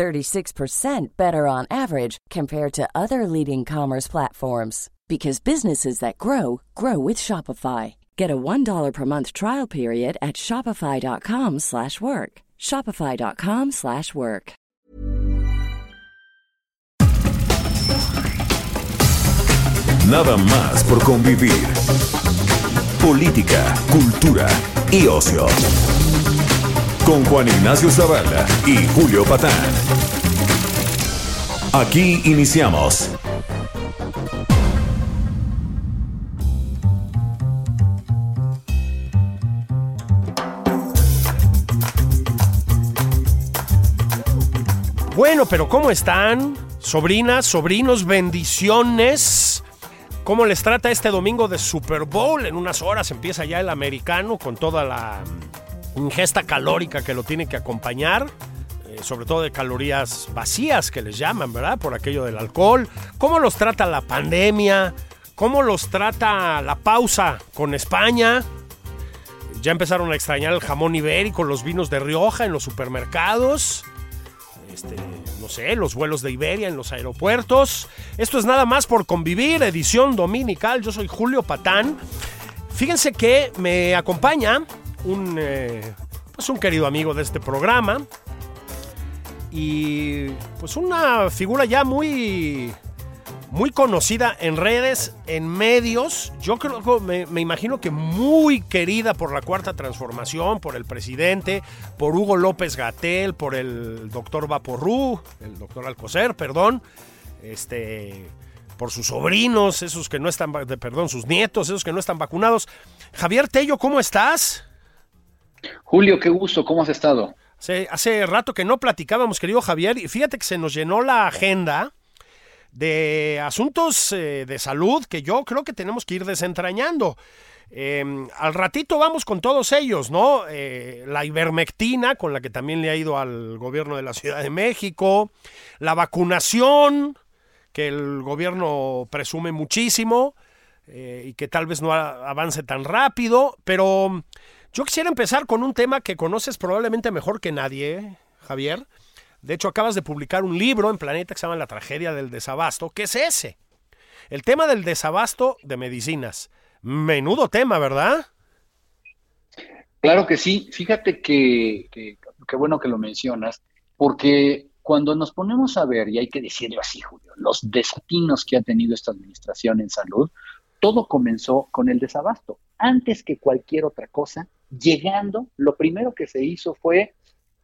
36% better on average compared to other leading commerce platforms because businesses that grow grow with Shopify. Get a $1 per month trial period at shopify.com/work. shopify.com/work. Nada más por convivir. Política, cultura y ocio. Con Juan Ignacio Zavala y Julio Patán. Aquí iniciamos. Bueno, pero ¿cómo están? Sobrinas, sobrinos, bendiciones. ¿Cómo les trata este domingo de Super Bowl? En unas horas empieza ya el americano con toda la ingesta calórica que lo tiene que acompañar. eh, sobre todo de calorías vacías que les llaman, ¿verdad? Por aquello del alcohol. ¿Cómo los trata la pandemia? ¿Cómo los trata la pausa con España? Ya empezaron a extrañar el jamón ibérico, los vinos de Rioja en los supermercados este, no sé, los vuelos de Iberia en los aeropuertos. Esto es nada más por convivir, edición dominical. Yo soy Julio Patán. Fíjense que me acompaña un, eh, pues un querido amigo de este programa y pues una figura ya muy muy conocida en redes, en medios. Yo creo me, me, imagino que muy querida por la cuarta transformación, por el presidente, por Hugo López Gatel, por el doctor Vaporru, el doctor Alcocer, perdón. Este. Por sus sobrinos, esos que no están, perdón, sus nietos, esos que no están vacunados. Javier Tello, ¿cómo estás? Julio, qué gusto, ¿cómo has estado? Hace, hace rato que no platicábamos, querido Javier, y fíjate que se nos llenó la agenda de asuntos eh, de salud que yo creo que tenemos que ir desentrañando. Eh, al ratito vamos con todos ellos, ¿no? Eh, la ivermectina, con la que también le ha ido al gobierno de la Ciudad de México, la vacunación, que el gobierno presume muchísimo y que tal vez no avance tan rápido, pero yo quisiera empezar con un tema que conoces probablemente mejor que nadie, Javier, de hecho, acabas de publicar un libro en Planeta que se llama La tragedia del desabasto. ¿Qué es ese? El tema del desabasto de medicinas. Menudo tema, ¿verdad? Claro que sí. Fíjate que, que, que bueno que lo mencionas, porque cuando nos ponemos a ver, y hay que decirlo así, Julio, los desatinos que ha tenido esta administración en salud, todo comenzó con el desabasto. Antes que cualquier otra cosa, llegando, lo primero que se hizo fue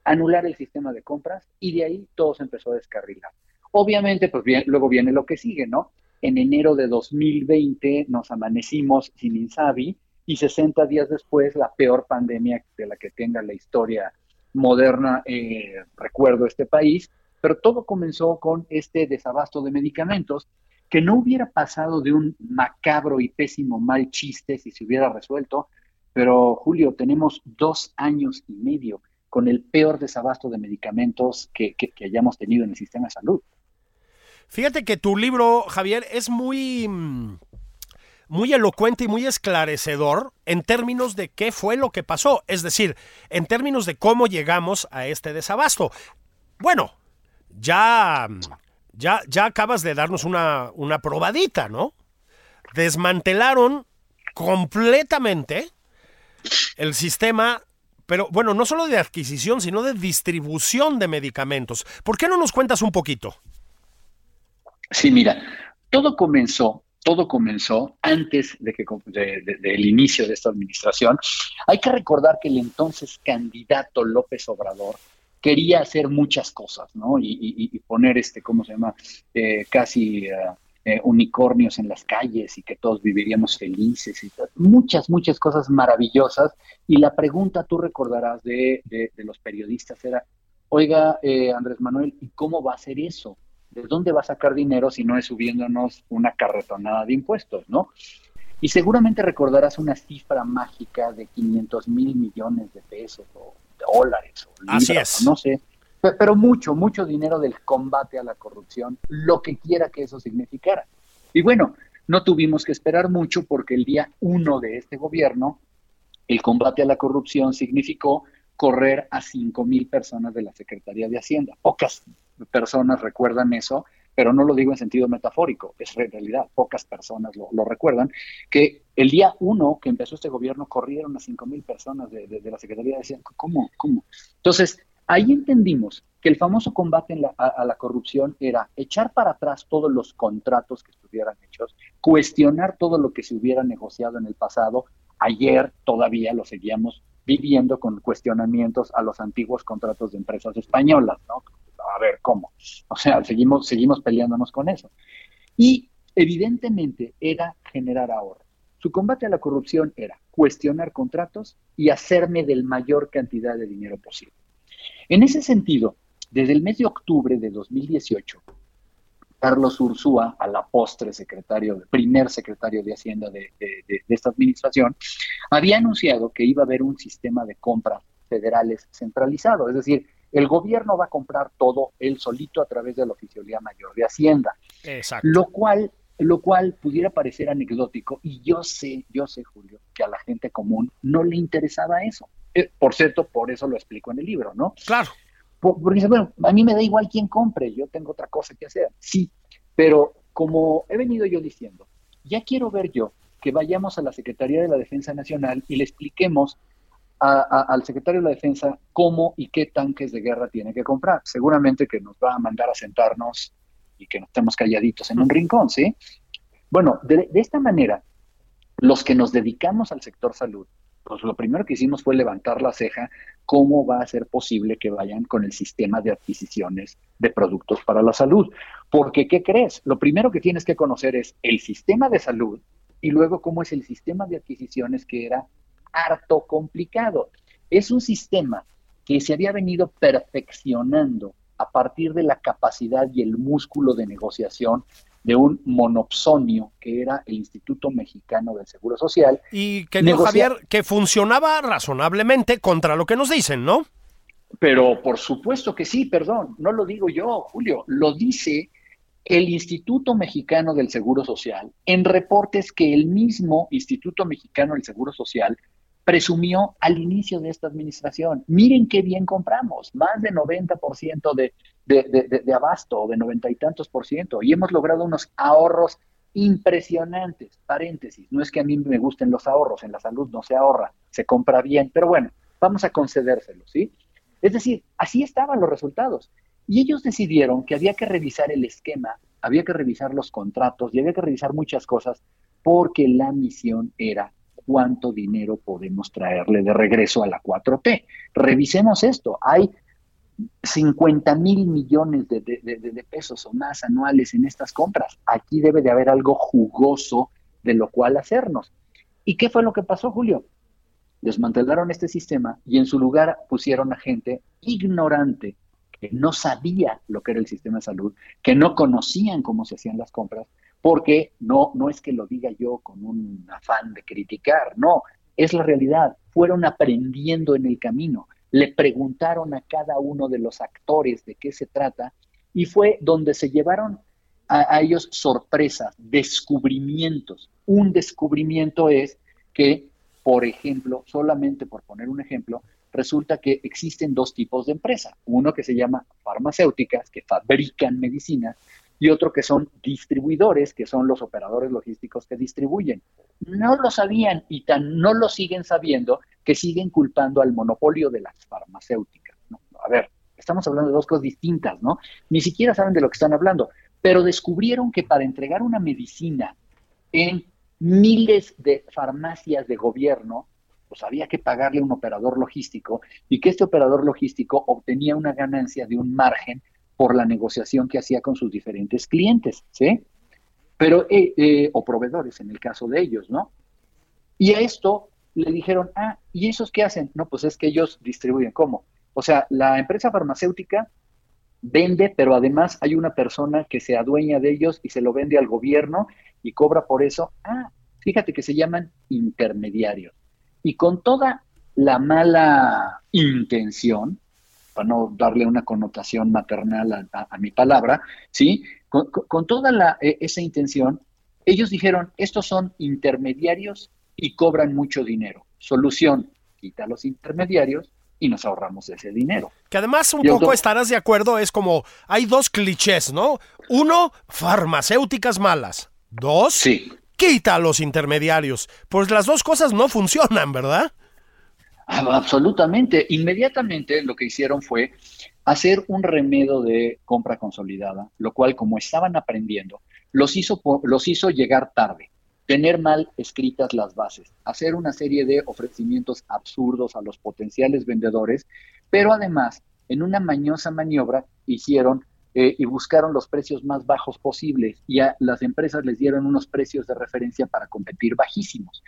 anular el sistema de compras y de ahí todo se empezó a descarrilar. Obviamente, pues bien, luego viene lo que sigue, ¿no? En enero de 2020 nos amanecimos sin Insabi y 60 días después la peor pandemia de la que tenga la historia moderna, eh, recuerdo este país, pero todo comenzó con este desabasto de medicamentos que no hubiera pasado de un macabro y pésimo mal chiste si se hubiera resuelto, pero Julio, tenemos dos años y medio con el peor desabasto de medicamentos que, hayamos tenido en el sistema de salud. Fíjate que tu libro, Javier, es muy, muy elocuente y muy esclarecedor en términos de qué fue lo que pasó, es decir, en términos de cómo llegamos a este desabasto. Bueno, ya, ya, ya acabas de darnos una, una probadita, ¿no? Desmantelaron completamente el sistema pero bueno, no solo de adquisición, sino de distribución de medicamentos. ¿Por qué no nos cuentas un poquito? Sí, mira, todo comenzó, todo comenzó antes de que de, de, del inicio de esta administración. Hay que recordar que el entonces candidato López Obrador quería hacer muchas cosas, ¿no? Y, y, y poner este, ¿cómo se llama? Eh, casi uh, eh, unicornios en las calles y que todos viviríamos felices y muchas, muchas cosas maravillosas. Y la pregunta, tú recordarás, de, de, de los periodistas era, oiga, eh, Andrés Manuel, ¿y cómo va a ser eso? ¿de dónde va a sacar dinero si no es subiéndonos una carretonada de impuestos, no? Y seguramente recordarás una cifra mágica de 500 mil millones de pesos o dólares o libras, Así es. no sé, pero mucho, mucho dinero del combate a la corrupción, lo que quiera que eso significara. Y bueno, no tuvimos que esperar mucho porque el día uno de este gobierno, el combate a la corrupción significó correr a 5 mil personas de la Secretaría de Hacienda. Pocas personas recuerdan eso, pero no lo digo en sentido metafórico, es realidad, pocas personas lo, lo recuerdan, que el día uno que empezó este gobierno corrieron a 5 mil personas de, de, de, la Secretaría de Hacienda. ¿Cómo? ¿Cómo? Entonces, ahí entendimos que el famoso combate a, la corrupción era echar para atrás todos los contratos que estuvieran hechos, cuestionar todo lo que se hubiera negociado en el pasado. Ayer todavía lo seguíamos viviendo con cuestionamientos a los antiguos contratos de empresas españolas, ¿no? A ver, ¿cómo? O sea, seguimos, seguimos peleándonos con eso. Y evidentemente era generar ahorro. Su combate a la corrupción era cuestionar contratos y hacerme del mayor cantidad de dinero posible. En ese sentido, desde el mes de octubre de 2018, Carlos Ursúa, a la postre secretario, primer secretario de Hacienda de, de, de, de, esta administración, había anunciado que iba a haber un sistema de compras federales centralizado, es decir, el gobierno va a comprar todo él solito a través de la Oficialía Mayor de Hacienda. Exacto. Lo cual, lo cual pudiera parecer anecdótico, y yo sé, yo sé, Julio, que a la gente común no le interesaba eso. Eh, por cierto, por eso lo explico en el libro, ¿no? Claro. Porque dice, bueno, a mí me da igual quién compre, yo tengo otra cosa que hacer. Sí, pero como he venido yo diciendo, ya quiero ver yo que vayamos a la Secretaría de la Defensa Nacional y le expliquemos a, a, al secretario de la Defensa cómo y qué tanques de guerra tiene que comprar. Seguramente que nos va a mandar a sentarnos y que nos estemos calladitos en un rincón, ¿sí? Bueno, de, de esta manera, los que nos dedicamos al sector salud, pues lo primero que hicimos fue levantar la ceja, ¿cómo va a ser posible que vayan con el sistema de adquisiciones de productos para la salud? Porque, ¿qué crees? Lo primero que tienes que conocer es el sistema de salud y luego cómo es el sistema de adquisiciones que era harto complicado. Es un sistema que se había venido perfeccionando a partir de la capacidad y el músculo de negociación de un monopsonio que era el Instituto Mexicano del Seguro Social. Y que, no, Javier, que funcionaba razonablemente contra lo que nos dicen, ¿no? Pero por supuesto que sí, perdón, no lo digo yo, Julio, lo dice el Instituto Mexicano del Seguro Social en reportes que el mismo Instituto Mexicano del Seguro Social presumió al inicio de esta administración. Miren qué bien compramos, más de 90% de, de, de, de abasto, de noventa y tantos por ciento, y hemos logrado unos ahorros impresionantes. Paréntesis, no es que a mí me gusten los ahorros, en la salud no se ahorra, se compra bien, pero bueno, vamos a concedérselos, ¿sí? Es decir, así estaban los resultados. Y ellos decidieron que había que revisar el esquema, había que revisar los contratos y había que revisar muchas cosas porque la misión era cuánto dinero podemos traerle de regreso a la 4T. Revisemos esto. Hay 50 mil millones de, de, pesos o más anuales en estas compras. Aquí debe de haber algo jugoso de lo cual hacernos. ¿Y qué fue lo que pasó, Julio? Desmantelaron este sistema y en su lugar pusieron a gente ignorante que no sabía lo que era el sistema de salud, que no conocían cómo se hacían las compras, porque no, no es que lo diga yo con un afán de criticar, no, es la realidad. Fueron aprendiendo en el camino, le preguntaron a cada uno de los actores de qué se trata y fue donde se llevaron a, ellos sorpresas, descubrimientos. Un descubrimiento es que, por ejemplo, solamente por poner un ejemplo, resulta que existen dos tipos de empresa. Uno que se llama farmacéuticas, que fabrican medicinas, y otro que son distribuidores, que son los operadores logísticos que distribuyen. No lo sabían y tan no lo siguen sabiendo que siguen culpando al monopolio de las farmacéuticas. ¿no? A ver, estamos hablando de dos cosas distintas, ¿no? Ni siquiera saben de lo que están hablando, pero descubrieron que para entregar una medicina en miles de farmacias de gobierno, pues había que pagarle a un operador logístico y que este operador logístico obtenía una ganancia de un margen por la negociación que hacía con sus diferentes clientes, ¿sí? Pero, eh, eh, o proveedores en el caso de ellos, ¿no? Y a esto le dijeron, ah, ¿y esos qué hacen? No, pues es que ellos distribuyen, ¿cómo? O sea, la empresa farmacéutica vende, pero además hay una persona que se adueña de ellos y se lo vende al gobierno y cobra por eso. Ah, fíjate que se llaman intermediarios. Y con toda la mala intención, para no darle una connotación maternal a, mi palabra, ¿sí? Con, toda la, e, esa intención, ellos dijeron, estos son intermediarios y cobran mucho dinero. Solución, quita los intermediarios y nos ahorramos ese dinero. Que además un poco estarás de acuerdo, es como, hay dos clichés, ¿no? Uno, farmacéuticas malas. Dos, sí. quita los intermediarios. Pues las dos cosas no funcionan, ¿verdad? Absolutamente. Inmediatamente lo que hicieron fue hacer un remedio de compra consolidada, lo cual como estaban aprendiendo, los hizo, los hizo llegar tarde, tener mal escritas las bases, hacer una serie de ofrecimientos absurdos a los potenciales vendedores, pero además en una mañosa maniobra hicieron eh, y buscaron los precios más bajos posibles y a las empresas les dieron unos precios de referencia para competir bajísimos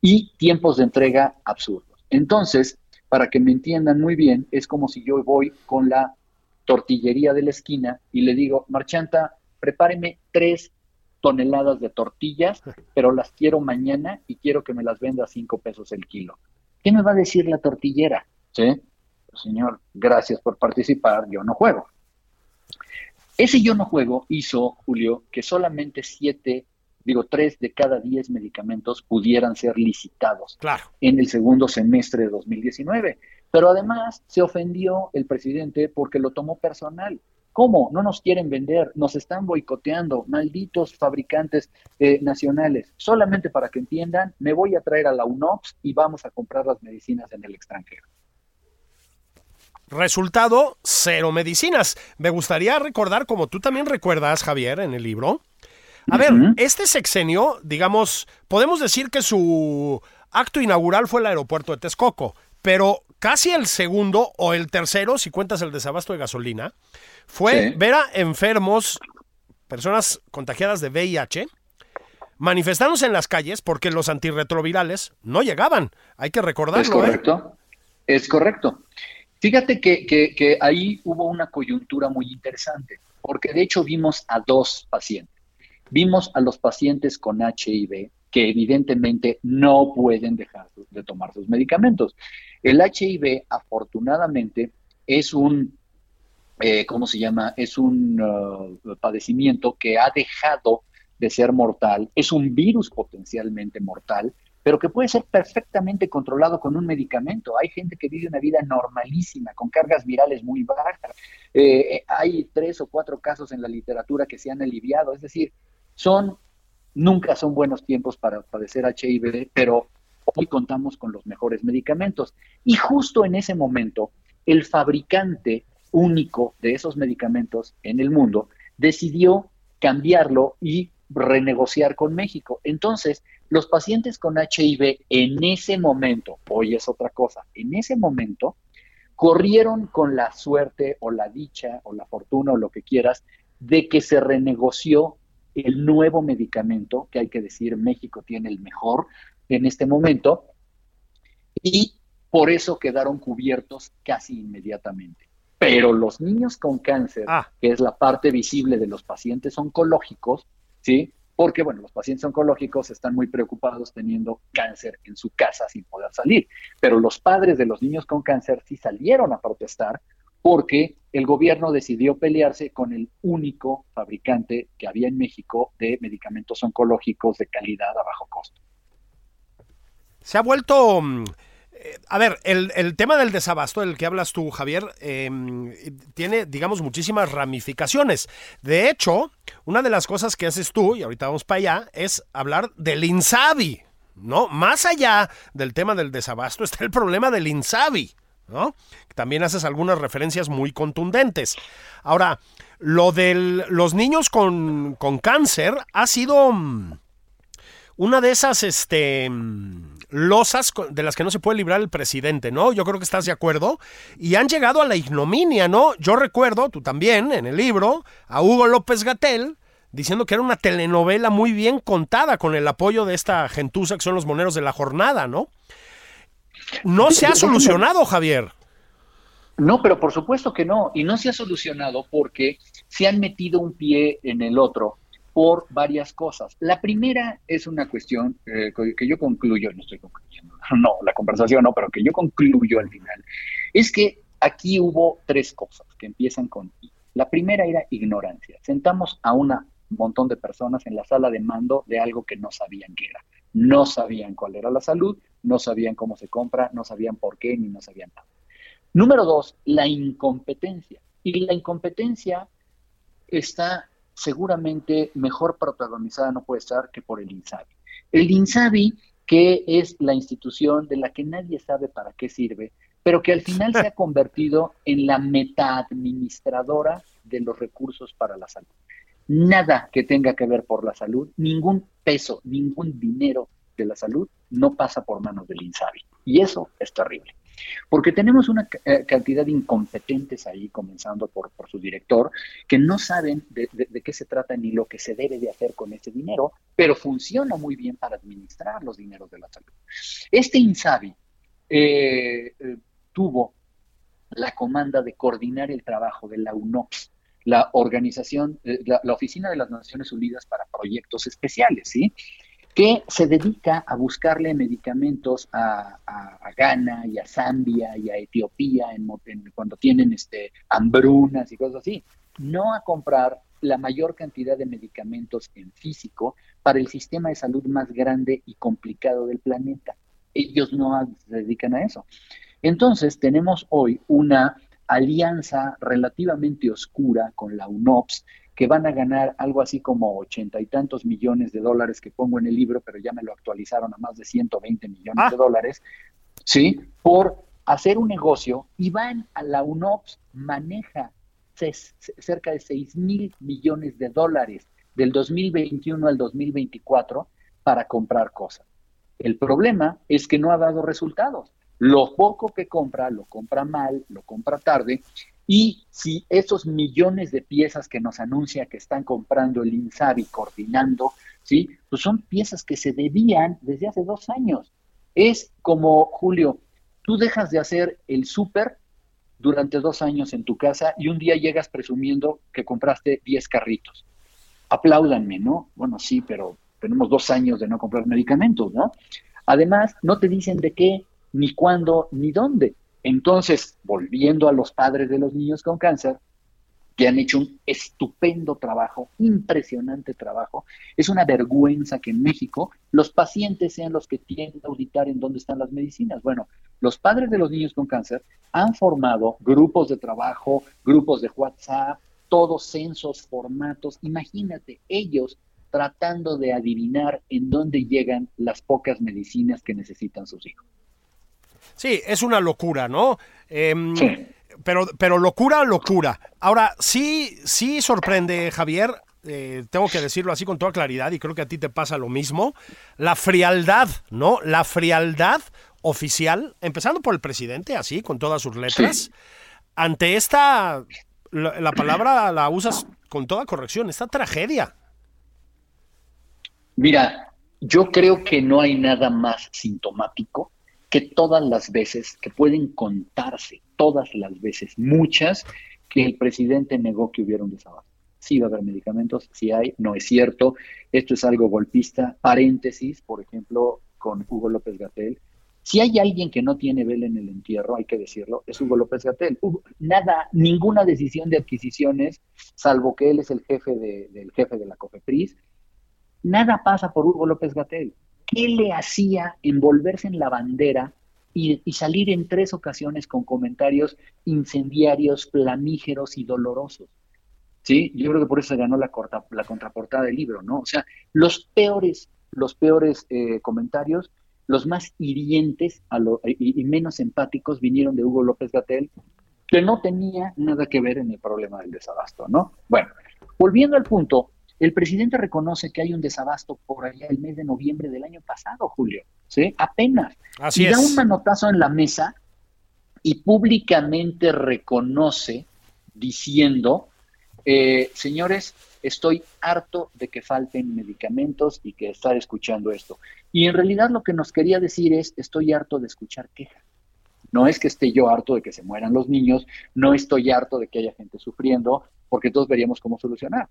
y tiempos de entrega absurdos. Entonces, para que me entiendan muy bien, es como si yo voy con la tortillería de la esquina y le digo, Marchanta, prepáreme tres toneladas de tortillas, pero las quiero mañana y quiero que me las venda a cinco pesos el kilo. ¿Qué me va a decir la tortillera? ¿Sí? Señor, gracias por participar, yo no juego. Ese yo no juego hizo, Julio, que solamente siete digo, tres de cada diez medicamentos pudieran ser licitados en el segundo semestre de 2019. Pero además se ofendió el presidente porque lo tomó personal. ¿Cómo? No nos quieren vender, nos están boicoteando, malditos fabricantes eh, nacionales. Solamente para que entiendan, me voy a traer a la UNOPS y vamos a comprar las medicinas en el extranjero. Resultado, cero medicinas. Me gustaría recordar, como tú también recuerdas, Javier, en el libro, a ver, este sexenio, digamos, podemos decir que su acto inaugural fue el aeropuerto de Texcoco, pero casi el segundo o el tercero, si cuentas el desabasto de gasolina, fue ver a enfermos, personas contagiadas de VIH, manifestándose en las calles porque los antirretrovirales no llegaban. Hay que recordarlo. Es ¿eh? correcto. Es correcto. Fíjate que, que ahí hubo una coyuntura muy interesante, porque de hecho vimos a dos pacientes. Vimos a los pacientes con HIV que evidentemente no pueden dejar de tomar sus medicamentos. El HIV, afortunadamente, es un, eh, ¿cómo se llama? Es un uh, padecimiento que ha dejado de ser mortal, es un virus potencialmente mortal, pero que puede ser perfectamente controlado con un medicamento. Hay gente que vive una vida normalísima, con cargas virales muy bajas. Eh, hay tres o cuatro casos en la literatura que se han aliviado. Es decir, son, nunca son buenos tiempos para padecer HIV, pero hoy contamos con los mejores medicamentos. Y justo en ese momento, el fabricante único de esos medicamentos en el mundo decidió cambiarlo y renegociar con México. Entonces, los pacientes con HIV en ese momento, hoy es otra cosa, en ese momento corrieron con la suerte o la dicha o la fortuna o lo que quieras de que se renegoció el nuevo medicamento, que hay que decir, México tiene el mejor en este momento, y por eso quedaron cubiertos casi inmediatamente. Pero los niños con cáncer, ah. que es la parte visible de los pacientes oncológicos, ¿sí? Porque, bueno, los pacientes oncológicos están muy preocupados teniendo cáncer en su casa sin poder salir, pero los padres de los niños con cáncer sí salieron a protestar porque el gobierno decidió pelearse con el único fabricante que había en México de medicamentos oncológicos de calidad a bajo costo. Se ha vuelto... Mm, eh, a ver, el, tema del desabasto del que hablas tú, Javier, em, tiene, digamos, muchísimas ramificaciones. De hecho, una de las cosas que haces tú, y ahorita vamos para allá, es hablar del INSABI, ¿no? Más allá del tema del desabasto está el problema del INSABI. También haces algunas referencias muy contundentes. Ahora, lo de los niños con, cáncer ha sido mm, una de esas este, mm, losas de las que no se puede librar el presidente, ¿no? Yo creo que estás de acuerdo. Y han llegado a la ignominia, ¿no? Yo recuerdo, tú también, en el libro, a Hugo López Gatel diciendo que era una telenovela muy bien contada con el apoyo de esta gentuza que son los moneros de la jornada, ¿no? No se ha solucionado, Javier. No, pero por supuesto que no, y no se ha solucionado porque se han metido un pie en el otro por varias cosas. La primera es una cuestión eh, que yo concluyo, no estoy concluyendo, no, la conversación no, pero que yo concluyo al final, es que aquí hubo tres cosas que empiezan con I. La primera era ignorancia. Sentamos a un montón de personas en la sala de mando de algo que no sabían qué era. No sabían cuál era la salud, no sabían cómo se compra, no sabían por qué, ni no sabían nada. Número dos, la incompetencia. Y la incompetencia está seguramente mejor protagonizada, no puede estar, que por el INSABI. El INSABI, que es la institución de la que nadie sabe para qué sirve, pero que al final se ha convertido en la meta-administradora de los recursos para la salud. Nada que tenga que ver por la salud, ningún peso, ningún dinero de la salud no pasa por manos del INSABI. Y eso es terrible. Porque tenemos una eh, cantidad de incompetentes ahí, comenzando por, su director, que no saben de, qué se trata ni lo que se debe de hacer con ese dinero, pero funciona muy bien para administrar los dineros de la salud. Este INSABI eh, eh, tuvo la comanda de coordinar el trabajo de la UNOPS, la organización, la, la, Oficina de las Naciones Unidas para Proyectos Especiales, ¿sí? que se dedica a buscarle medicamentos a, Ghana y a Zambia y a Etiopía en, cuando tienen este, hambrunas y cosas así, no a comprar la mayor cantidad de medicamentos en físico para el sistema de salud más grande y complicado del planeta. Ellos no se dedican a eso. Entonces tenemos hoy una alianza relativamente oscura con la UNOPS, que van a ganar algo así como ochenta y tantos millones de dólares que pongo en el libro, pero ya me lo actualizaron a más de 120 millones de ah. dólares, ¿sí? Por hacer un negocio y van a la UNOPS, maneja cerca de 6 mil millones de dólares del 2021 al 2024 para comprar cosas. El problema es que no ha dado resultados. Lo poco que compra, lo compra mal, lo compra tarde y si esos millones de piezas que nos anuncia que están comprando el INSABI coordinando, ¿sí? Pues son piezas que se debían desde hace dos años. Es como, Julio, tú dejas de hacer el súper durante dos años en tu casa y un día llegas presumiendo que compraste 10 carritos. Apláudanme, ¿no? Bueno, sí, pero tenemos dos años de no comprar medicamentos, ¿no? Además, no te dicen de qué, ni cuándo, ni dónde. Entonces, volviendo a los padres de los niños con cáncer, que han hecho un estupendo trabajo, impresionante trabajo. Es una vergüenza que en México los pacientes sean los que tienen que auditar en dónde están las medicinas. Bueno, los padres de los niños con cáncer han formado grupos de trabajo, grupos de WhatsApp, todos censos, formatos. Imagínate, ellos tratando de adivinar en dónde llegan las pocas medicinas que necesitan sus hijos. Sí, es una locura, ¿no? Em, pero, pero locura, locura. Ahora, sí, sí sorprende, Javier, eh, tengo que decirlo así con toda claridad, y creo que a ti te pasa lo mismo, la frialdad, ¿no? La frialdad oficial, empezando por el presidente, así, con todas sus letras, ante esta, la, palabra la usas con toda corrección, esta tragedia. Mira, yo creo que no hay nada más sintomático que todas las veces, que pueden contarse todas las veces, muchas, que el presidente negó que hubiera un desabasto. Sí va a haber medicamentos, sí hay, no es cierto, esto es algo golpista. Paréntesis, por ejemplo, con Hugo López Gatel. Si hay alguien que no tiene vela en el entierro, hay que decirlo, es Hugo López Gatel. Nada, ninguna decisión de adquisiciones, salvo que él es el jefe de, del jefe de la COFEPRIS, nada pasa por Hugo López Gatel. ¿Qué le hacía envolverse en la bandera y, salir en tres ocasiones con comentarios incendiarios, flamígeros y dolorosos? Sí, yo creo que por eso ganó la, la contraportada del libro, ¿no? O sea, los peores, los peores eh, comentarios, los más hirientes y, menos empáticos vinieron de Hugo López Gatel, que no tenía nada que ver en el problema del desabasto, ¿no? Bueno, volviendo al punto, el presidente reconoce que hay un desabasto por allá el mes de noviembre del año pasado, Julio, ¿sí? Apenas. Así y da un manotazo en la mesa y públicamente reconoce diciendo, eh, señores, estoy harto de que falten medicamentos y que estar escuchando esto. Y en realidad lo que nos quería decir es, estoy harto de escuchar quejas. No es que esté yo harto de que se mueran los niños, no estoy harto de que haya gente sufriendo, porque todos veríamos cómo solucionar.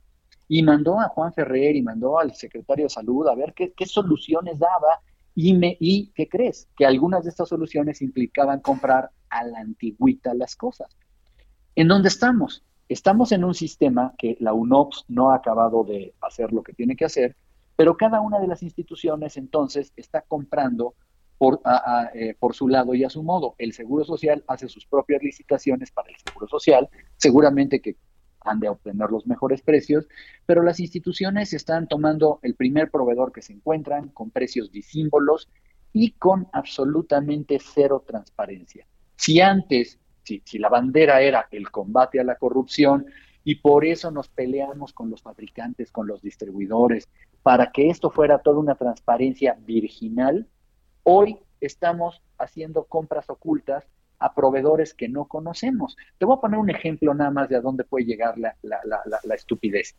Y mandó a Juan Ferrer y mandó al secretario de salud a ver qué, soluciones daba y, me, y ¿qué crees? Que algunas de estas soluciones implicaban comprar a la antigüita las cosas. ¿En dónde estamos? Estamos en un sistema que la UNOPS no ha acabado de hacer lo que tiene que hacer, pero cada una de las instituciones entonces está comprando por, eh, por su lado y a su modo. El Seguro Social hace sus propias licitaciones para el Seguro Social, seguramente que han de obtener los mejores precios, pero las instituciones están tomando el primer proveedor que se encuentran con precios disímbolos y con absolutamente cero transparencia. Si antes si, la bandera era el combate a la corrupción y por eso nos peleamos con los fabricantes, con los distribuidores, para que esto fuera toda una transparencia virginal, hoy estamos haciendo compras ocultas a proveedores que no conocemos. Te voy a poner un ejemplo nada más de a dónde puede llegar la, estupidez.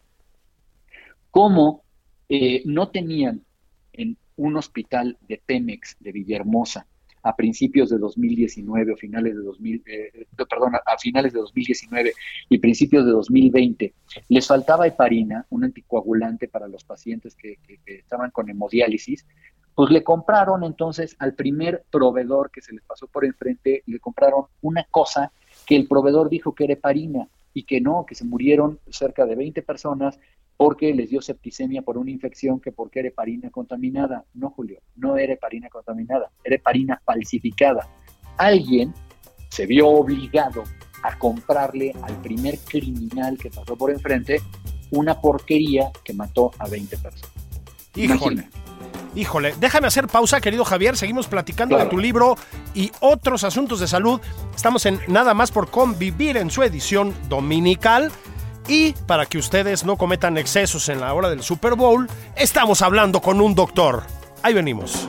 Cómo eh, no tenían en un hospital de Pemex de Villahermosa a principios de 2019 o finales de 2000, eh, perdón, a finales de 2019 y principios de 2020, les faltaba heparina, un anticoagulante para los pacientes que, estaban con hemodiálisis, pues le compraron entonces al primer proveedor que se les pasó por enfrente, le compraron una cosa que el proveedor dijo que era heparina y que no, que se murieron cerca de 20 personas porque les dio septicemia por una infección que porque era heparina contaminada. No, Julio, no era heparina contaminada, era heparina falsificada. Alguien se vio obligado a comprarle al primer criminal que pasó por enfrente una porquería que mató a 20 personas. Híjole. Híjole, déjame hacer pausa, querido Javier. Seguimos platicando de tu libro y otros asuntos de salud. Estamos en Nada más por convivir en su edición dominical. Y para que ustedes no cometan excesos en la hora del Super Bowl, estamos hablando con un doctor. Ahí venimos.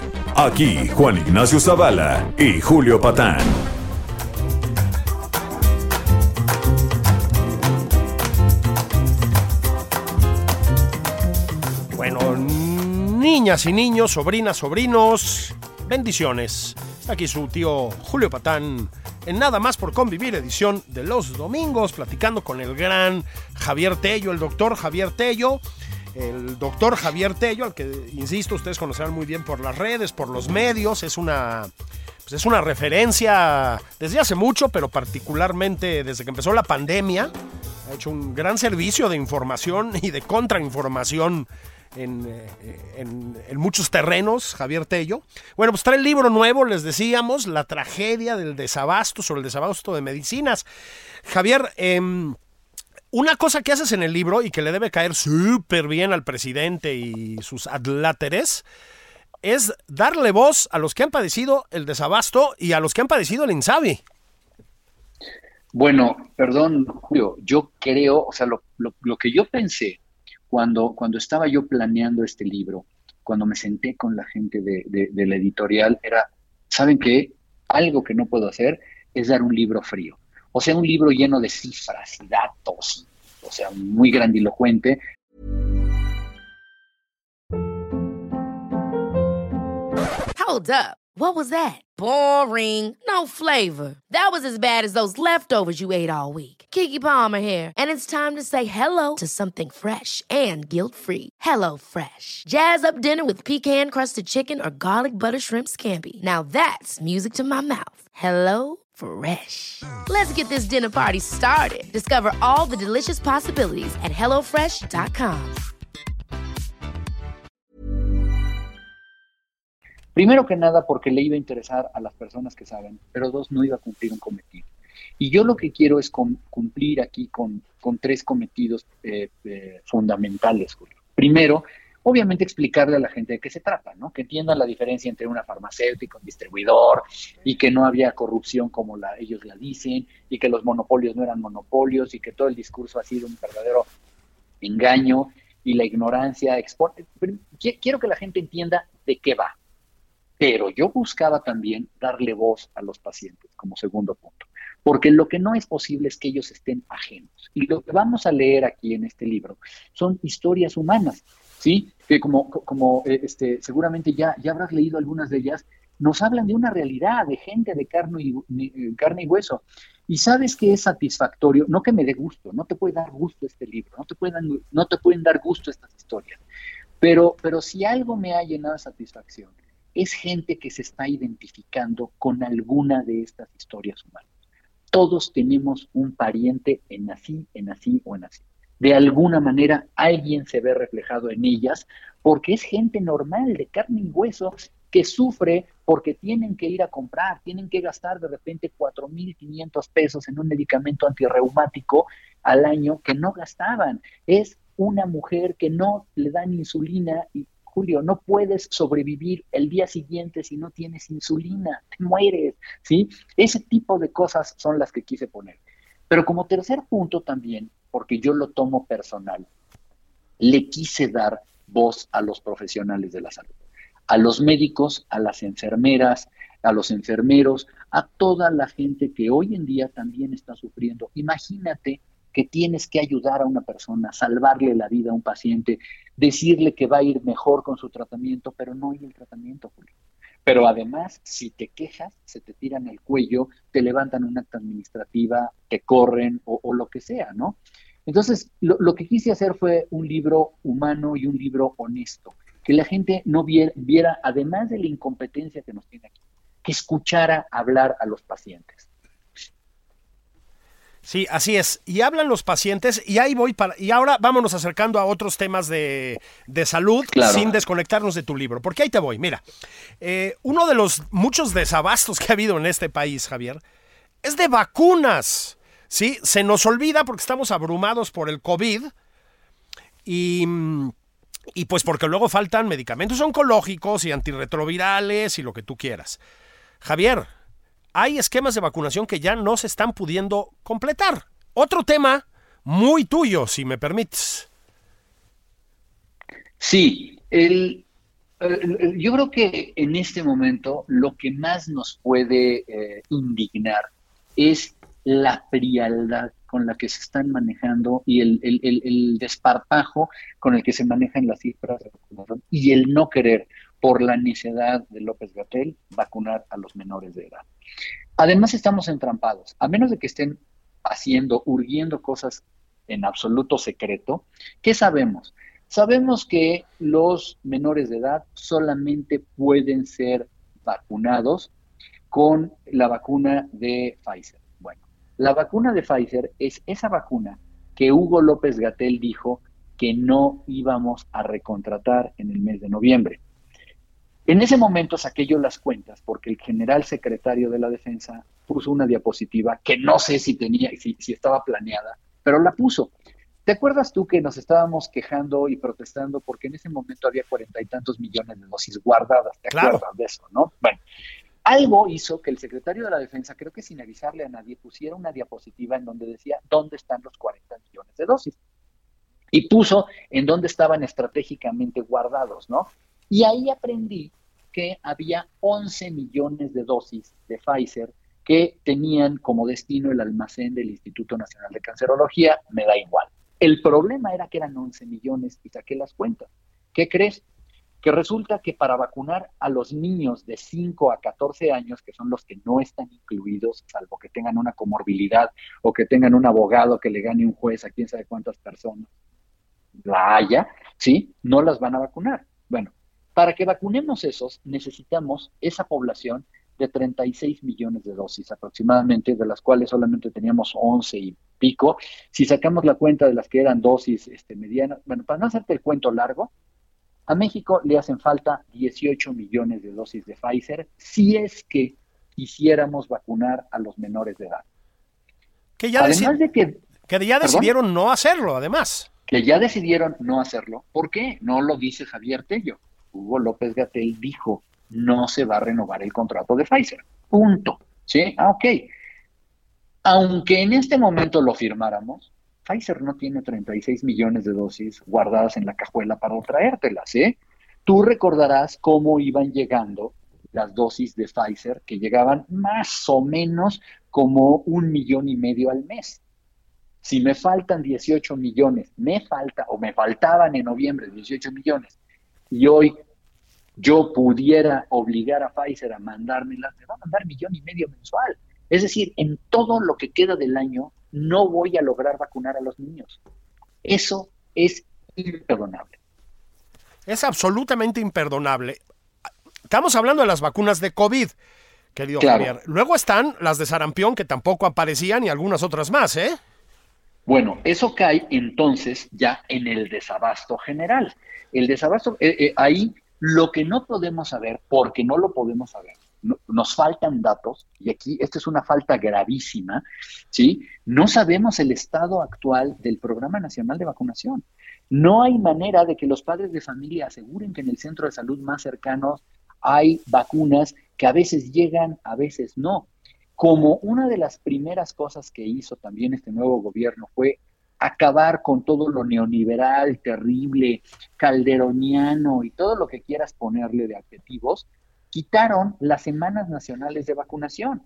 Aquí Juan Ignacio Zavala y Julio Patán. Bueno, niñas y niños, sobrinas, sobrinos, bendiciones. Aquí su tío Julio Patán en Nada más por convivir, edición de los domingos, platicando con el gran Javier Tello, el doctor Javier Tello el doctor Javier Tello, al que, insisto, ustedes conocerán muy bien por las redes, por los medios, es una, pues es una referencia desde hace mucho, pero particularmente desde que empezó la pandemia. Ha hecho un gran servicio de información y de contrainformación en, eh, en, muchos terrenos, Javier Tello. Bueno, pues trae el libro nuevo, les decíamos, La tragedia del desabasto, sobre el desabasto de medicinas. Javier, eh, una cosa que haces en el libro y que le debe caer súper bien al presidente y sus adláteres es darle voz a los que han padecido el desabasto y a los que han padecido el INSABI. Bueno, perdón, Julio, yo creo, o sea, lo, que yo pensé cuando, cuando estaba yo planeando este libro, cuando me senté con la gente de, de la editorial, era, ¿saben qué? Algo que no puedo hacer es dar un libro frío. O sea, un libro lleno de cifras y datos, o sea, muy grandilocuente. Hold up. What was that? Boring. No flavor. That was as bad as those leftovers you ate all week. Kiki Palmer here, and it's time to say hello to something fresh and guilt-free. Hello Fresh. Jazz up dinner with pecan-crusted chicken or garlic butter shrimp scampi. Now that's music to my mouth. Hello Fresh. Let's get this dinner party started. Discover all the delicious possibilities at HelloFresh.com. Primero que nada porque le iba a interesar a las personas que saben, pero dos, no iba a cumplir un cometido. Y yo lo que quiero es cumplir aquí con, con tres cometidos eh, eh, fundamentales, Julio. Primero, obviamente explicarle a la gente de qué se trata, ¿no? Que entiendan la diferencia entre una farmacéutica, un distribuidor, y que no había corrupción como ellos la dicen, y que los monopolios no eran monopolios, y que todo el discurso ha sido un verdadero engaño, y la ignorancia exporta. Quiero que la gente entienda de qué va. Pero yo buscaba también darle voz a los pacientes como segundo punto. Porque lo que no es posible es que ellos estén ajenos. Y lo que vamos a leer aquí en este libro son historias humanas ¿sí? Que como, como eh, este, seguramente ya, ya habrás leído algunas de ellas, nos hablan de una realidad, de gente de carne y, eh, carne y hueso. Y sabes que es satisfactorio, no que me dé gusto, no te puede dar gusto este libro, no te pueden, no te pueden dar gusto estas historias, pero, pero si algo me ha llenado satisfacción, es gente que se está identificando con alguna de estas historias humanas. Todos tenemos un pariente en así, en así o en así de alguna manera alguien se ve reflejado en ellas, porque es gente normal, de carne y hueso, que sufre porque tienen que ir a comprar, tienen que gastar de repente 4.500 pesos en un medicamento antirreumático al año que no gastaban. Es una mujer que no le dan insulina y Julio, no puedes sobrevivir el día siguiente si no tienes insulina, te mueres, ¿sí? Ese tipo de cosas son las que quise poner. Pero como tercer punto también, porque yo lo tomo personal, le quise dar voz a los profesionales de la salud, a los médicos, a las enfermeras, a los enfermeros, a toda la gente que hoy en día también está sufriendo. Imagínate que tienes que ayudar a una persona, salvarle la vida a un paciente, decirle que va a ir mejor con su tratamiento, pero no hay el tratamiento, Julio. Pero además, si te quejas, se te tiran el cuello, te levantan una acta administrativa, te corren o, lo que sea, ¿no? Entonces, lo, que quise hacer fue un libro humano y un libro honesto, que la gente no viera, viera, además de la incompetencia que nos tiene aquí, que escuchara hablar a los pacientes. Sí, así es. Y hablan los pacientes y ahí voy para... Y ahora vámonos acercando a otros temas de, salud sin desconectarnos de tu libro. Porque ahí te voy. Mira, eh, uno de los muchos desabastos que ha habido en este país, Javier, es de vacunas. ¿Sí? Se nos olvida porque estamos abrumados por el COVID y... Y pues porque luego faltan medicamentos oncológicos y antirretrovirales y lo que tú quieras. Javier, hay esquemas de vacunación que ya no se están pudiendo completar. Otro tema muy tuyo, si me permites. Sí, el, yo creo que en este momento lo que más nos puede eh, indignar es la frialdad con la que se están manejando y el, el, desparpajo con el que se manejan las cifras de vacunación y el no querer por la necesidad de López Gatel vacunar a los menores de edad. Además estamos entrampados, a menos de que estén haciendo, urgiendo cosas en absoluto secreto, ¿qué sabemos? Sabemos que los menores de edad solamente pueden ser vacunados con la vacuna de Pfizer. Bueno, la vacuna de Pfizer es esa vacuna que Hugo López Gatel dijo que no íbamos a recontratar en el mes de noviembre. En ese momento saqué yo las cuentas porque el general secretario de la defensa puso una diapositiva que no sé si tenía, si, estaba planeada, pero la puso. ¿Te acuerdas tú que nos estábamos quejando y protestando porque en ese momento había cuarenta y tantos millones de dosis guardadas? ¿Te acuerdas de eso, no? Bueno, algo hizo que el secretario de la defensa, creo que sin avisarle a nadie, pusiera una diapositiva en donde decía dónde están los 40 millones de dosis. Y puso en dónde estaban estratégicamente guardados, ¿no? Y ahí aprendí que había 11 millones de dosis de Pfizer que tenían como destino el almacén del Instituto Nacional de Cancerología, me da igual. El problema era que eran 11 millones y saqué las cuentas. ¿Qué crees? Que resulta que para vacunar a los niños de 5 a 14 años, que son los que no están incluidos, salvo que tengan una comorbilidad o que tengan un abogado que le gane un juez a quién sabe cuántas personas la haya, ¿sí? No las van a vacunar. Bueno, para que vacunemos esos, necesitamos esa población de 36 millones de dosis aproximadamente, de las cuales solamente teníamos 11 y pico. Si sacamos la cuenta de las que eran dosis este, medianas, bueno, para no hacerte el cuento largo, A México le hacen falta 18 millones de dosis de Pfizer si es que quisiéramos vacunar a los menores de edad. Que ya, Además de que, que ya decidieron no hacerlo, además. Que ya decidieron no hacerlo. ¿Por qué? No lo dice Javier Tello. Hugo López Gatel dijo, no se va a renovar el contrato de Pfizer. Punto. ¿Sí? Ah, ok. Aunque en este momento lo firmáramos, Pfizer no tiene 36 millones de dosis guardadas en la cajuela para traértelas, ¿eh? Tú recordarás cómo iban llegando las dosis de Pfizer, que llegaban más o menos como un millón y medio al mes. Si me faltan 18 millones, me falta o me faltaban en noviembre 18 millones, y hoy yo pudiera obligar a Pfizer a mandármelas, me va a mandar millón y medio mensual. Es decir, en todo lo que queda del año no voy a lograr vacunar a los niños. Eso es imperdonable. Es absolutamente imperdonable. Estamos hablando de las vacunas de COVID, querido Javier. Luego están las de sarampión que tampoco aparecían y algunas otras más, ¿eh? Bueno, eso cae entonces ya en el desabasto general. El desabasto, eh, eh, ahí lo que no podemos saber, porque no lo podemos saber, nos faltan datos, y aquí esta es una falta gravísima, ¿sí? No sabemos el estado actual del Programa Nacional de Vacunación. No hay manera de que los padres de familia aseguren que en el centro de salud más cercano hay vacunas que a veces llegan, a veces no. Como una de las primeras cosas que hizo también este nuevo gobierno fue acabar con todo lo neoliberal, terrible, calderoniano y todo lo que quieras ponerle de adjetivos, quitaron las semanas nacionales de vacunación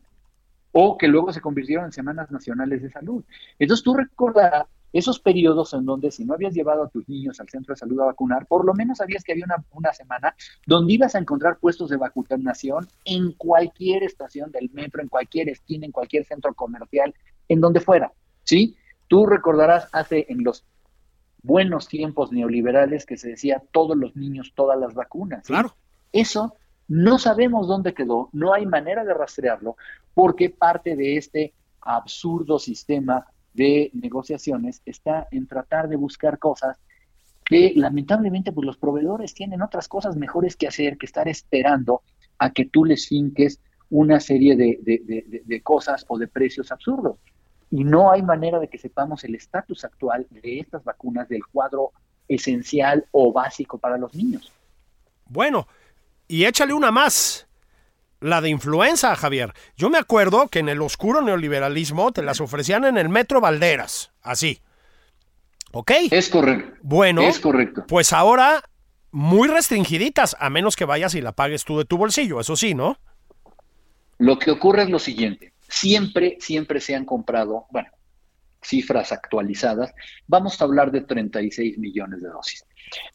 o que luego se convirtieron en semanas nacionales de salud. Entonces tú recordarás esos periodos en donde si no habías llevado a tus niños al centro de salud a vacunar, por lo menos sabías que había una, una semana donde ibas a encontrar puestos de vacunación en cualquier estación del metro, en cualquier esquina, en cualquier centro comercial, en donde fuera, ¿sí? Tú recordarás hace en los buenos tiempos neoliberales que se decía todos los niños, todas las vacunas. Claro. Eso no sabemos dónde quedó, no hay manera de rastrearlo, porque parte de este absurdo sistema de negociaciones está en tratar de buscar cosas que lamentablemente pues los proveedores tienen otras cosas mejores que hacer que estar esperando a que tú les finques una serie de, de cosas o de precios absurdos. Y no hay manera de que sepamos el estatus actual de estas vacunas del cuadro esencial o básico para los niños. Bueno, y échale una más. La de influenza, Javier. Yo me acuerdo que en el oscuro neoliberalismo te las ofrecían en el Metro Valderas, así. ¿Ok? Es correcto. Bueno, es correcto. Pues ahora muy restringiditas, a menos que vayas y la pagues tú de tu bolsillo, eso sí, ¿no? Lo que ocurre es lo siguiente. Siempre, siempre se han comprado, bueno, cifras actualizadas, vamos a hablar de 36 millones de dosis.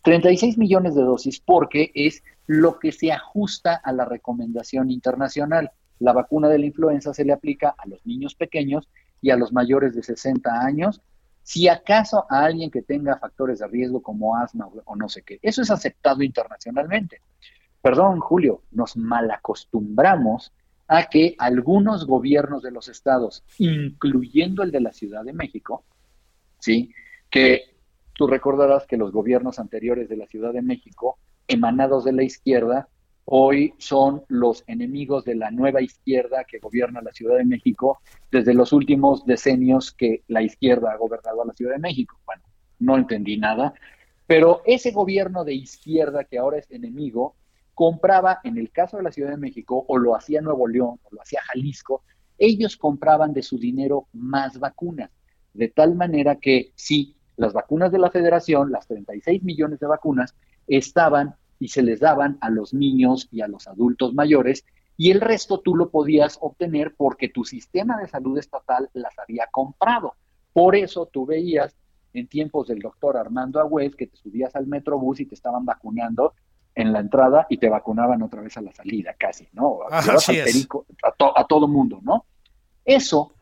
36 millones de dosis porque es lo que se ajusta a la recomendación internacional. La vacuna de la influenza se le aplica a los niños pequeños y a los mayores de 60 años, si acaso a alguien que tenga factores de riesgo como asma o no sé qué. Eso es aceptado internacionalmente. Perdón, Julio, nos malacostumbramos a que algunos gobiernos de los estados, incluyendo el de la Ciudad de México, ¿sí? que tú recordarás que los gobiernos anteriores de la Ciudad de México, emanados de la izquierda, hoy son los enemigos de la nueva izquierda que gobierna la Ciudad de México desde los últimos decenios que la izquierda ha gobernado a la Ciudad de México. Bueno, no entendí nada, pero ese gobierno de izquierda que ahora es enemigo compraba, en el caso de la Ciudad de México, o lo hacía Nuevo León, o lo hacía Jalisco, ellos compraban de su dinero más vacunas, de tal manera que sí, las vacunas de la federación, las 36 millones de vacunas, estaban y se les daban a los niños y a los adultos mayores, y el resto tú lo podías obtener porque tu sistema de salud estatal las había comprado. Por eso tú veías en tiempos del doctor Armando Agüez que te subías al metrobús y te estaban vacunando en la entrada y te vacunaban otra vez a la salida, casi, ¿no? Así es. a, todo mundo, ¿no? Eso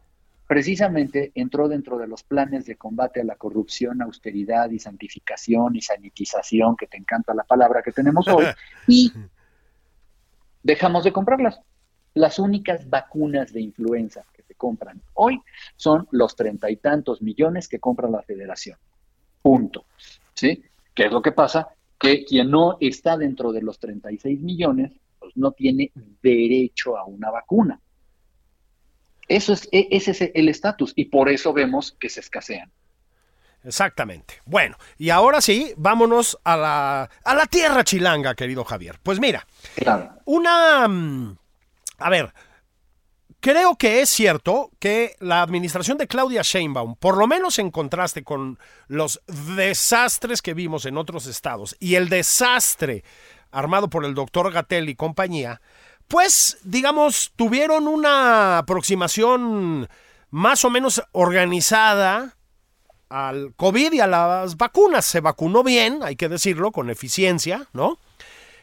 precisamente entró dentro de los planes de combate a la corrupción, austeridad y santificación y sanitización, que te encanta la palabra que tenemos hoy, y dejamos de comprarlas. Las únicas vacunas de influenza que se compran hoy son los treinta y tantos millones que compra la federación. Punto. ¿Sí? ¿Qué es lo que pasa? Que quien no está dentro de los 36 millones, pues no tiene derecho a una vacuna. Eso es, e, ese es el estatus y por eso vemos que se escasean. Exactamente. Bueno, y ahora sí, vámonos a la, a la tierra chilanga, querido Javier. Pues mira, una... Mm, a ver, creo que es cierto que la administración de Claudia Sheinbaum, por lo menos en contraste con los desastres que vimos en otros estados y el desastre armado por el doctor Gatel y compañía, pues, digamos, tuvieron una aproximación más o menos organizada al COVID y a las vacunas. Se vacunó bien, hay que decirlo, con eficiencia, ¿no?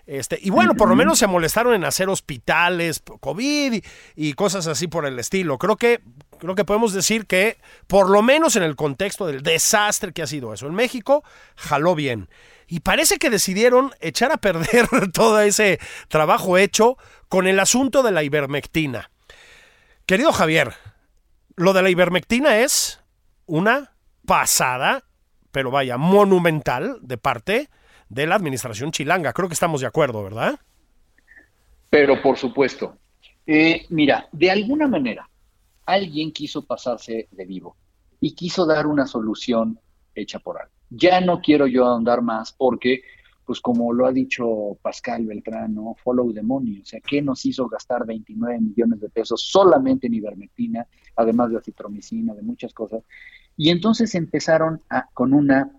Este, y bueno, por lo menos se molestaron en hacer hospitales, COVID y, cosas así por el estilo. Creo que, creo que podemos decir que, por lo menos en el contexto del desastre que ha sido eso en México, jaló bien. Y parece que decidieron echar a perder todo ese trabajo hecho con el asunto de la ivermectina. Querido Javier, lo de la ivermectina es una pasada, pero vaya, monumental de parte de la administración chilanga. Creo que estamos de acuerdo, ¿verdad? Pero por supuesto. Eh, mira, de alguna manera, alguien quiso pasarse de vivo y quiso dar una solución hecha por algo. Ya no quiero yo ahondar más porque, pues como lo ha dicho Pascal Beltrano, follow the money, o sea, ¿qué nos hizo gastar 29 millones de pesos solamente en ivermectina, además de acitromicina, de muchas cosas? Y entonces empezaron a, con una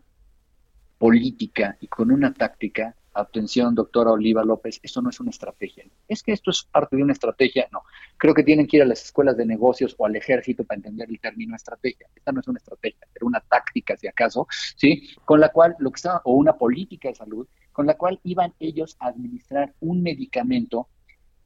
política y con una táctica, atención, doctora Oliva López, esto no es una estrategia. Es que esto es parte de una estrategia, no. Creo que tienen que ir a las escuelas de negocios o al ejército para entender el término estrategia. Esta no es una estrategia, era una táctica, si acaso, ¿sí? Con la cual, lo que estaba, o una política de salud, con la cual iban ellos a administrar un medicamento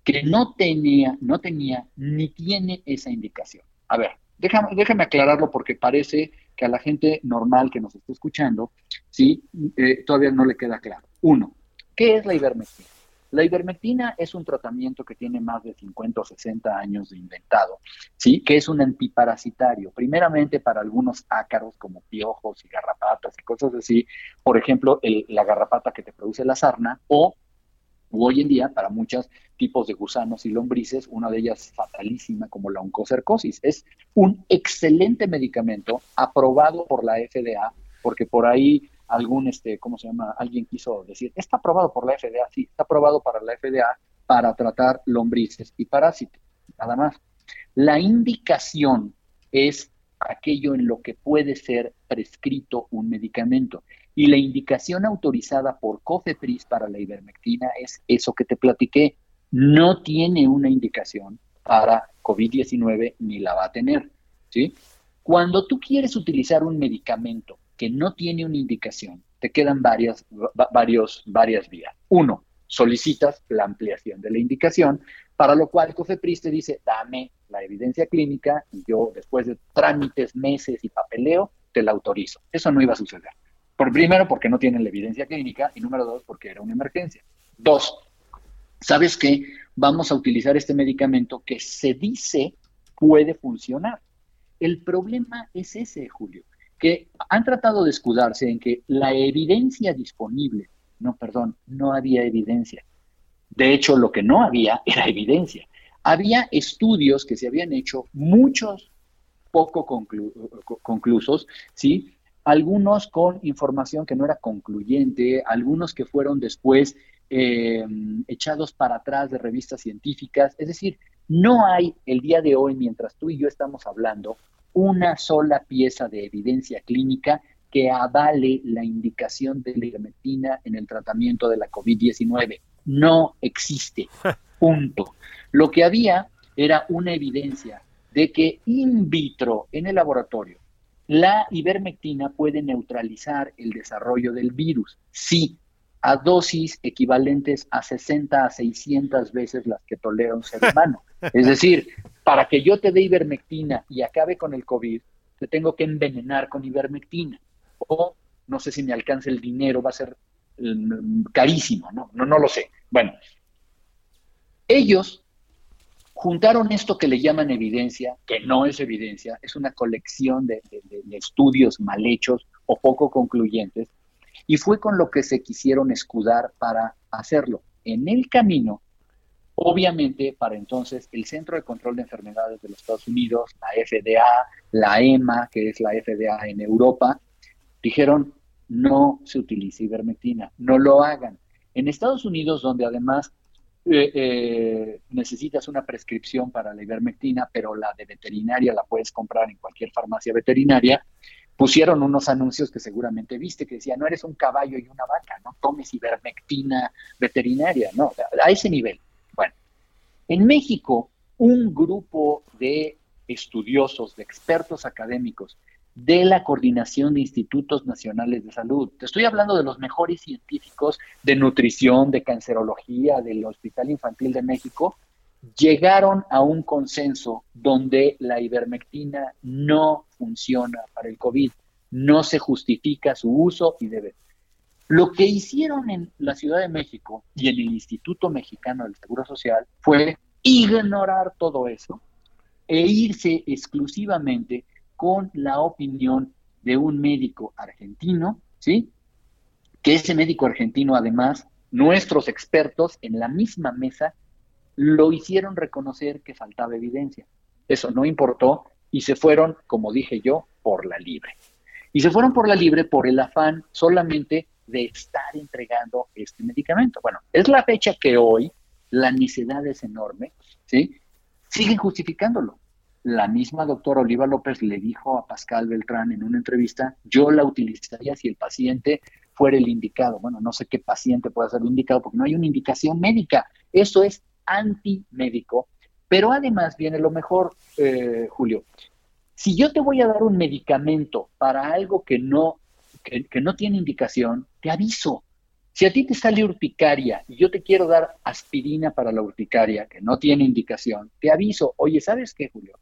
que no tenía, no tenía ni tiene esa indicación. A ver, déjame, déjame aclararlo porque parece que a la gente normal que nos está escuchando, ¿sí? Eh, todavía no le queda claro. Uno, ¿qué es la ivermectina? La ivermectina es un tratamiento que tiene más de 50 o 60 años de inventado, ¿sí? Que es un antiparasitario, primeramente para algunos ácaros como piojos y garrapatas y cosas así, por ejemplo, la garrapata que te produce la sarna o hoy en día para muchos tipos de gusanos y lombrices, una de ellas fatalísima como la oncocercosis. Es un excelente medicamento aprobado por la FDA, porque por ahí algún, este, ¿cómo se llama? Alguien quiso decir, está aprobado por la FDA, sí, está aprobado para la FDA para tratar lombrices y parásitos, nada más. La indicación es aquello en lo que puede ser prescrito un medicamento. Y la indicación autorizada por COFEPRIS para la ivermectina es eso que te platiqué. No tiene una indicación para COVID-19 ni la va a tener. ¿sí? Cuando tú quieres utilizar un medicamento que no tiene una indicación, te quedan varias, varios, varias vías. Uno, solicitas la ampliación de la indicación, para lo cual COFEPRIS te dice, dame la evidencia clínica y yo después de trámites, meses y papeleo, te la autorizo. Eso no iba a suceder. Por primero, porque no tienen la evidencia clínica y número dos, porque era una emergencia. Dos, ¿sabes qué? Vamos a utilizar este medicamento que se dice puede funcionar. El problema es ese, Julio, que han tratado de escudarse en que la evidencia disponible, no, perdón, no había evidencia. De hecho, lo que no había era evidencia. Había estudios que se habían hecho, muchos poco conclusos, ¿sí? Algunos con información que no era concluyente, algunos que fueron después eh, echados para atrás de revistas científicas. Es decir, no hay el día de hoy, mientras tú y yo estamos hablando, una sola pieza de evidencia clínica que avale la indicación de la ivermectina en el tratamiento de la COVID-19. No existe. Punto. Lo que había era una evidencia de que in vitro, en el laboratorio, la ivermectina puede neutralizar el desarrollo del virus. Sí, a dosis equivalentes a 60 a 600 veces las que tolera un ser humano. Es decir, para que yo te dé ivermectina y acabe con el COVID, te tengo que envenenar con ivermectina. O no sé si me alcance el dinero, va a ser mm, carísimo, ¿no? No, no lo sé. Bueno, ellos juntaron esto que le llaman evidencia, que no es evidencia, es una colección de, estudios mal hechos o poco concluyentes, y fue con lo que se quisieron escudar para hacerlo. En el camino, obviamente, para entonces, el Centro de Control de Enfermedades de los Estados Unidos, la FDA, la EMA, que es la FDA en Europa, dijeron, no se utilice ivermectina, no lo hagan. En Estados Unidos, donde además eh, eh, necesitas una prescripción para la ivermectina, pero la de veterinaria la puedes comprar en cualquier farmacia veterinaria, pusieron unos anuncios que seguramente viste que decían, no eres un caballo y una vaca, no tomes ivermectina veterinaria, no, a ese nivel. Bueno, en México, un grupo de estudiosos, de expertos académicos, de la Coordinación de Institutos Nacionales de Salud. Te estoy hablando de los mejores científicos de nutrición, de cancerología, del Hospital Infantil de México, llegaron a un consenso donde la ivermectina no funciona para el COVID, no se justifica su uso y debe. Lo que hicieron en la Ciudad de México y en el Instituto Mexicano del Seguro Social fue ignorar todo eso e irse exclusivamente con la opinión de un médico argentino, ¿sí? Que ese médico argentino, además, nuestros expertos en la misma mesa lo hicieron reconocer que faltaba evidencia. Eso no importó y se fueron, como dije yo, por la libre. Y se fueron por la libre por el afán solamente de estar entregando este medicamento. Bueno, es la fecha que hoy la necedad es enorme, ¿sí? Siguen justificándolo. La misma doctora Oliva López le dijo a Pascal Beltrán en una entrevista, yo la utilizaría si el paciente fuera el indicado. Bueno, no sé qué paciente puede ser el indicado porque no hay una indicación médica. Eso es antimédico. Pero además viene lo mejor, eh, Julio. Si yo te voy a dar un medicamento para algo que no, que no tiene indicación, te aviso. Si a ti te sale urticaria y yo te quiero dar aspirina para la urticaria que no tiene indicación, te aviso, oye, ¿sabes qué, Julio?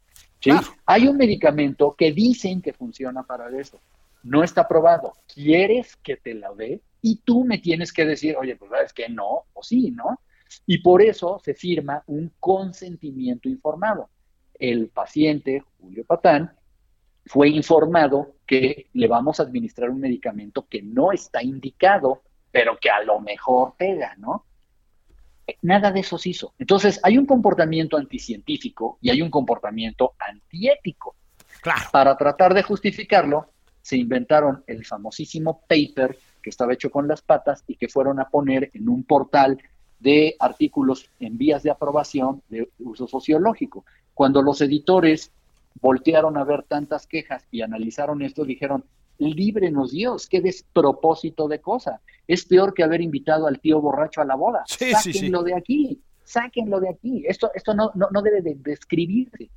Hay un medicamento que dicen que funciona para eso. No está probado. ¿Quieres que te la dé? Y tú me tienes que decir, oye, pues sabes que no, o sí, ¿no? Y por eso se firma un consentimiento informado. El paciente, Julio Patán, fue informado que le vamos a administrar un medicamento que no está indicado, pero que a lo mejor pega, ¿no? Nada de eso se hizo. Entonces, hay un comportamiento anticientífico y hay un comportamiento antiético. Claro. Para tratar de justificarlo, se inventaron el famosísimo paper que estaba hecho con las patas y que fueron a poner en un portal de artículos en vías de aprobación de uso sociológico. Cuando los editores voltearon a ver tantas quejas y analizaron esto, dijeron, líbrenos Dios, qué despropósito de cosa. Es peor que haber invitado al tío borracho a la boda. sáquenlo de aquí, sáquenlo de aquí. Esto, esto no, no, debe de describirse.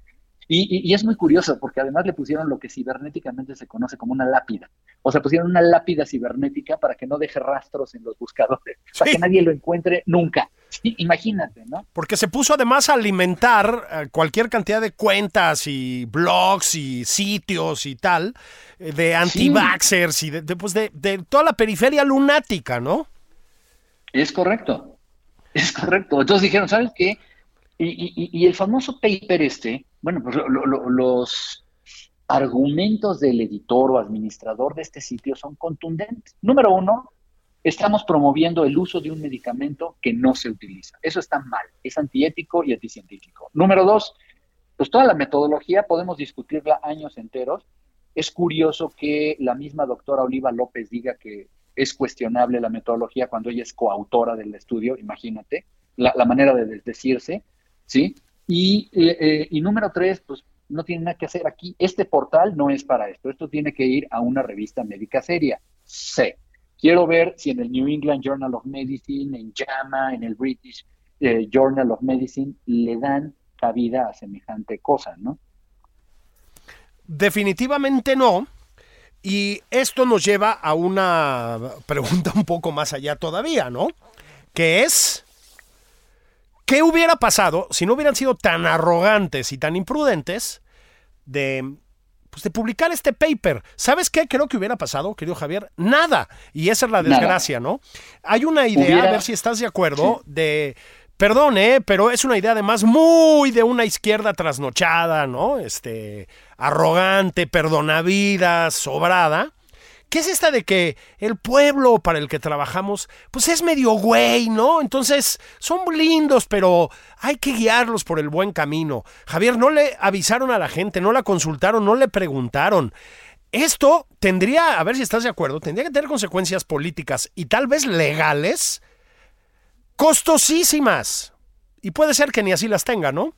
Y, es muy curioso porque además le pusieron lo que cibernéticamente se conoce como una lápida. O sea, pusieron una lápida cibernética para que no deje rastros en los buscadores, para que nadie lo encuentre nunca. Imagínate, ¿no? Porque se puso además a alimentar eh, cualquier cantidad de cuentas y blogs y sitios y tal, eh, de anti-vaxxers y de, pues de, toda la periferia lunática, ¿no? Es correcto, es correcto. Entonces dijeron, ¿sabes qué? Y, el famoso paper este, bueno, pues los argumentos del editor o administrador de este sitio son contundentes. Número uno, estamos promoviendo el uso de un medicamento que no se utiliza. Eso está mal, es antiético y anticientífico. Número dos, pues toda la metodología podemos discutirla años enteros. Es curioso que la misma doctora Oliva López diga que es cuestionable la metodología cuando ella es coautora del estudio, imagínate, la, manera de decirse. ¿sí? Y, eh, eh, y número tres, pues no tiene nada que hacer aquí. Este portal no es para esto. Esto tiene que ir a una revista médica seria. C. Quiero ver si en el New England Journal of Medicine, en JAMA, en el British eh, Journal of Medicine, le dan cabida a semejante cosa, ¿no? Definitivamente no. Y esto nos lleva a una pregunta un poco más allá todavía, ¿no? Que es, ¿Qué hubiera pasado si no hubieran sido tan arrogantes y tan imprudentes de, pues, de publicar este paper? ¿Sabes qué creo que hubiera pasado, querido Javier? Nada. Y esa es la desgracia, ¿no? Hay una idea, a ver si estás de acuerdo, de... Perdón, ¿eh? pero es una idea además muy de una izquierda trasnochada, ¿no? Este, arrogante, perdonavidas, sobrada, ¿Qué es esta de que el pueblo para el que trabajamos, pues es medio güey, ¿no? Entonces, son lindos, pero hay que guiarlos por el buen camino. Javier, no le avisaron a la gente, no la consultaron, no le preguntaron. Esto tendría, a ver si estás de acuerdo, tendría que tener consecuencias políticas y tal vez legales costosísimas. Y puede ser que ni así las tenga, ¿no?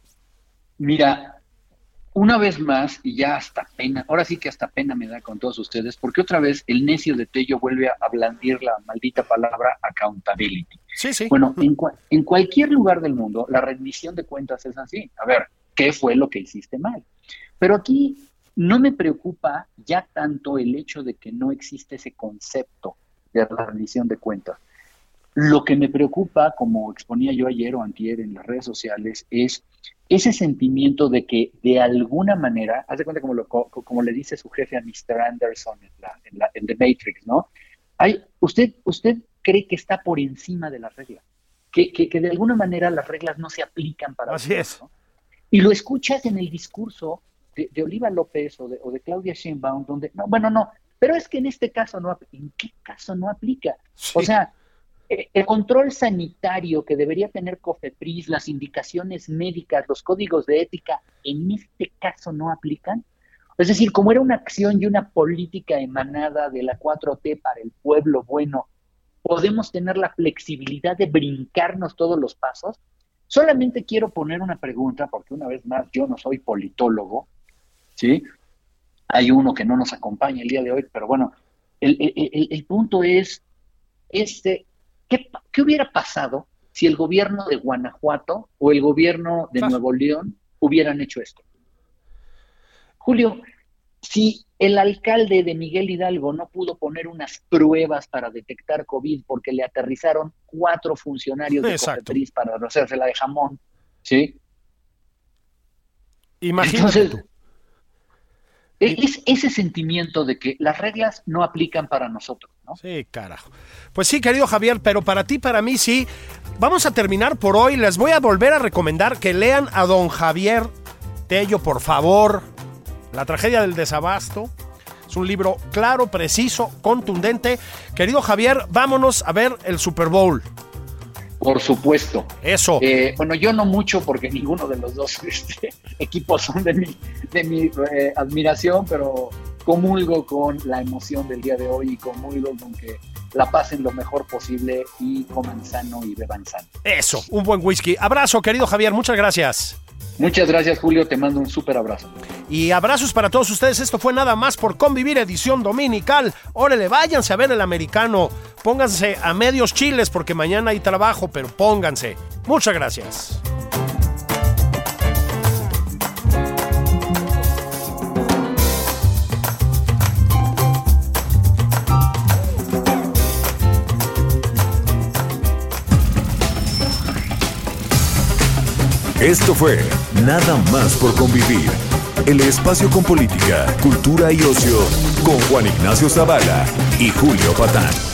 Mira, una vez más, y ya hasta pena, ahora sí que hasta pena me da con todos ustedes, porque otra vez el necio de Tello vuelve a blandir la maldita palabra accountability. Sí, sí. Bueno, en, en cualquier lugar del mundo, la rendición de cuentas es así. A ver, ¿qué fue lo que hiciste mal? Pero aquí no me preocupa ya tanto el hecho de que no existe ese concepto de la rendición de cuentas. Lo que me preocupa, como exponía yo ayer o antier en las redes sociales, es ese sentimiento de que de alguna manera, haz de cuenta como, lo, como le dice su jefe a Mr. Anderson en, la, en, The Matrix, ¿no? Hay, usted, usted cree que está por encima de las reglas, que, que, de alguna manera las reglas no se aplican para Así es. Y lo escuchas en el discurso de, Oliva López o de, o de, Claudia Sheinbaum, donde, no, bueno, no, pero es que en este caso no, ¿en qué caso no aplica? O sea, el control sanitario que debería tener COFEPRIS, las indicaciones médicas, los códigos de ética, en este caso no aplican. Es decir, como era una acción y una política emanada de la 4T para el pueblo bueno, podemos tener la flexibilidad de brincarnos todos los pasos. Solamente quiero poner una pregunta, porque una vez más yo no soy politólogo, ¿sí? Hay uno que no nos acompaña el día de hoy, pero bueno, el, el punto es, este, ¿Qué, hubiera pasado si el gobierno de Guanajuato o el gobierno de Nuevo León hubieran hecho esto? Julio, si el alcalde de Miguel Hidalgo no pudo poner unas pruebas para detectar COVID porque le aterrizaron cuatro funcionarios de Cofepris para hacerse la de jamón, ¿sí? Imagínate es ese sentimiento de que las reglas no aplican para nosotros, ¿no? Sí, carajo. Pues sí, querido Javier, pero para ti, para mí sí. Vamos a terminar por hoy. Les voy a volver a recomendar que lean a don Javier Tello, por favor. La tragedia del desabasto. Es un libro claro, preciso, contundente. Querido Javier, vámonos a ver el Super Bowl. Por supuesto. Eso. Eh, bueno, yo no mucho porque ninguno de los dos este, equipos son de mi, de mi eh, admiración, pero comulgo con la emoción del día de hoy y comulgo con que la pasen lo mejor posible y coman sano y beban sano. Eso, un buen whisky. Abrazo, querido Javier, muchas gracias. Muchas gracias, Julio. Te mando un súper abrazo. Y abrazos para todos ustedes. Esto fue nada más por convivir edición dominical. Órale, váyanse a ver el americano. Pónganse a medios chiles porque mañana hay trabajo, pero pónganse. Muchas gracias. Esto fue Nada más por convivir. El espacio con política, cultura y ocio con Juan Ignacio Zavala y Julio Patán.